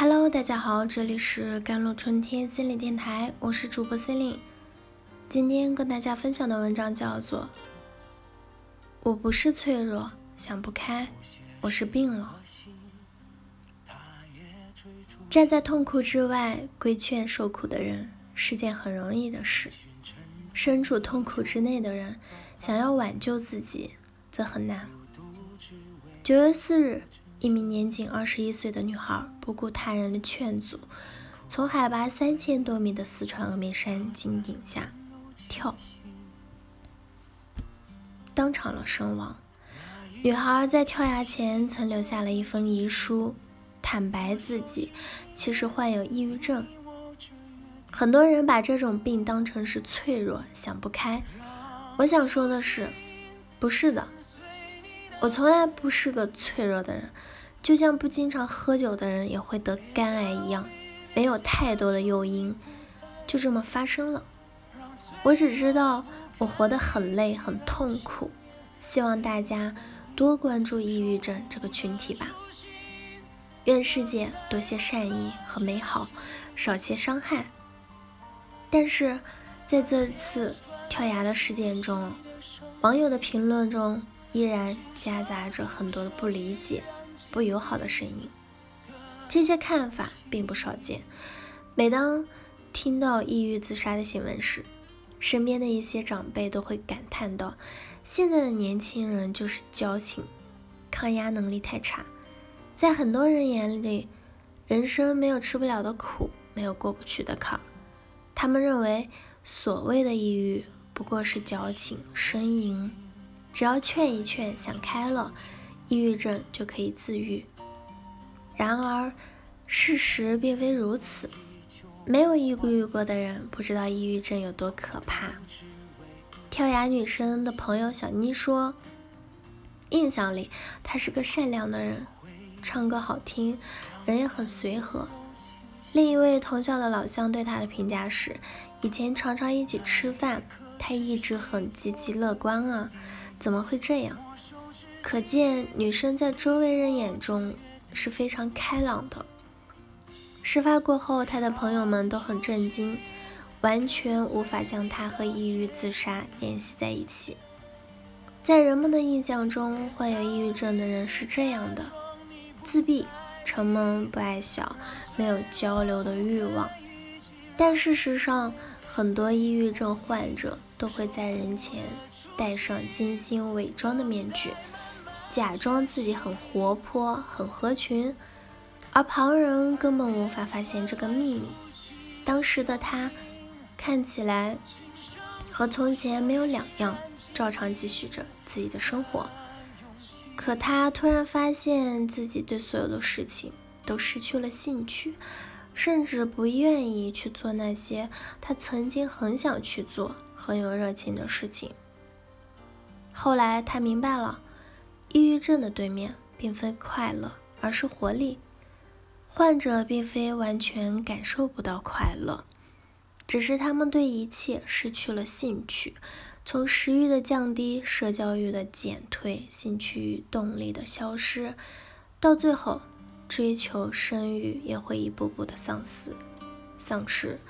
Hello，大家好，这里是甘露春天心理电台，我是主播 c e l i n 今天跟大家分享的文章叫做《我不是脆弱，想不开，我是病了》。站在痛苦之外规劝受苦的人是件很容易的事，身处痛苦之内的人想要挽救自己则很难。九月四日。一名年仅二十一岁的女孩不顾他人的劝阻，从海拔三千多米的四川峨眉山金顶下跳，当场了身亡。女孩在跳崖前曾留下了一封遗书，坦白自己其实患有抑郁症。很多人把这种病当成是脆弱、想不开。我想说的是，不是的。我从来不是个脆弱的人，就像不经常喝酒的人也会得肝癌一样，没有太多的诱因，就这么发生了。我只知道我活得很累很痛苦，希望大家多关注抑郁症这个群体吧。愿世界多些善意和美好，少些伤害。但是在这次跳崖的事件中，网友的评论中。依然夹杂着很多的不理解、不友好的声音。这些看法并不少见。每当听到抑郁自杀的新闻时，身边的一些长辈都会感叹道：“现在的年轻人就是矫情，抗压能力太差。”在很多人眼里，人生没有吃不了的苦，没有过不去的坎。他们认为，所谓的抑郁不过是矫情、呻吟。只要劝一劝，想开了，抑郁症就可以自愈。然而，事实并非如此。没有抑郁过的人不知道抑郁症有多可怕。跳崖女生的朋友小妮说：“印象里她是个善良的人，唱歌好听，人也很随和。”另一位同校的老乡对她的评价是：“以前常常一起吃饭，她一直很积极乐观啊。”怎么会这样？可见女生在周围人眼中是非常开朗的。事发过后，她的朋友们都很震惊，完全无法将她和抑郁自杀联系在一起。在人们的印象中，患有抑郁症的人是这样的：自闭、沉闷、不爱笑、没有交流的欲望。但事实上，很多抑郁症患者都会在人前。戴上精心伪装的面具，假装自己很活泼、很合群，而旁人根本无法发现这个秘密。当时的他看起来和从前没有两样，照常继续着自己的生活。可他突然发现自己对所有的事情都失去了兴趣，甚至不愿意去做那些他曾经很想去做、很有热情的事情。后来他明白了，抑郁症的对面并非快乐，而是活力。患者并非完全感受不到快乐，只是他们对一切失去了兴趣，从食欲的降低、社交欲的减退、兴趣与动力的消失，到最后，追求生育也会一步步的丧失。丧失，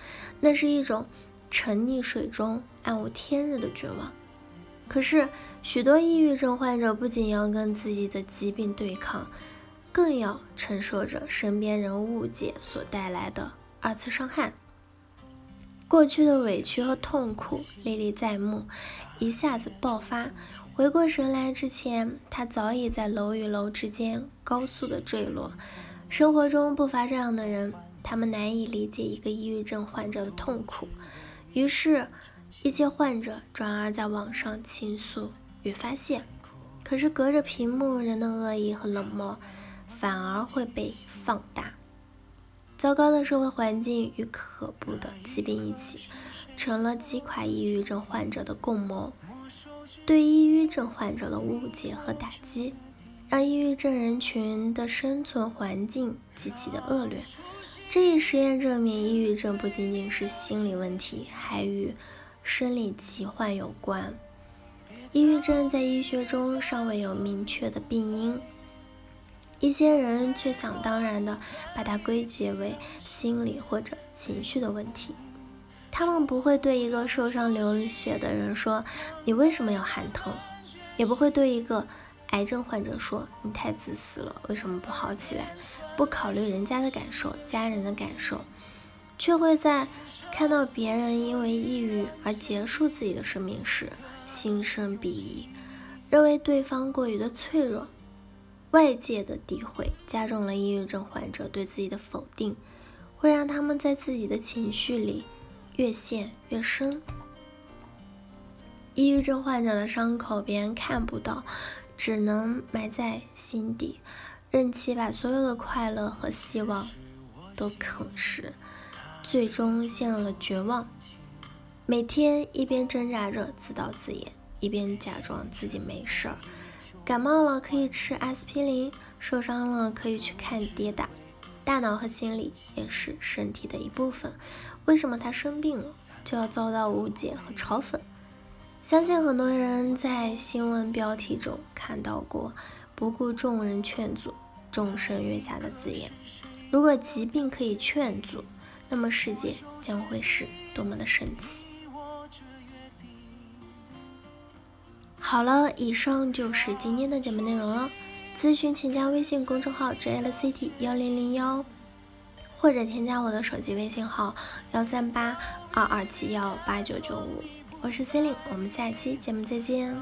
那是一种沉溺水中、暗无天日的绝望。可是，许多抑郁症患者不仅要跟自己的疾病对抗，更要承受着身边人误解所带来的二次伤害。过去的委屈和痛苦历历在目，一下子爆发。回过神来之前，他早已在楼与楼之间高速的坠落。生活中不乏这样的人，他们难以理解一个抑郁症患者的痛苦，于是。一些患者转而在网上倾诉与发泄，可是隔着屏幕，人的恶意和冷漠反而会被放大。糟糕的社会环境与可怖的疾病一起，成了击垮抑郁症患者的共谋。对抑郁症患者的误解和打击，让抑郁症人群的生存环境极其的恶劣。这一实验证明，抑郁症不仅仅是心理问题，还与生理疾患有关，抑郁症在医学中尚未有明确的病因。一些人却想当然的把它归结为心理或者情绪的问题。他们不会对一个受伤流血的人说：“你为什么要喊疼？”也不会对一个癌症患者说：“你太自私了，为什么不好起来？”不考虑人家的感受、家人的感受，却会在看到别人因为抑郁而结束自己的生命时心生鄙夷，认为对方过于的脆弱。外界的诋毁加重了抑郁症患者对自己的否定，会让他们在自己的情绪里越陷越深。抑郁症患者的伤口别人看不到，只能埋在心底，任其把所有的快乐和希望都啃食，最终陷入了绝望。每天一边挣扎着自导自演，一边假装自己没事儿。感冒了可以吃阿司匹林，受伤了可以去看跌打。大脑和心理也是身体的一部分，为什么他生病了就要遭到误解和嘲讽？相信很多人在新闻标题中看到过“不顾众人劝阻，众生月下”的字眼。如果疾病可以劝阻，那么世界将会是多么的神奇！好了，以上就是今天的节目内容了。咨询请加微信公众号 jlct 幺零零幺，或者添加我的手机微信号幺三八二二七幺八九九五。我是 c e l i n e 我们下期节目再见。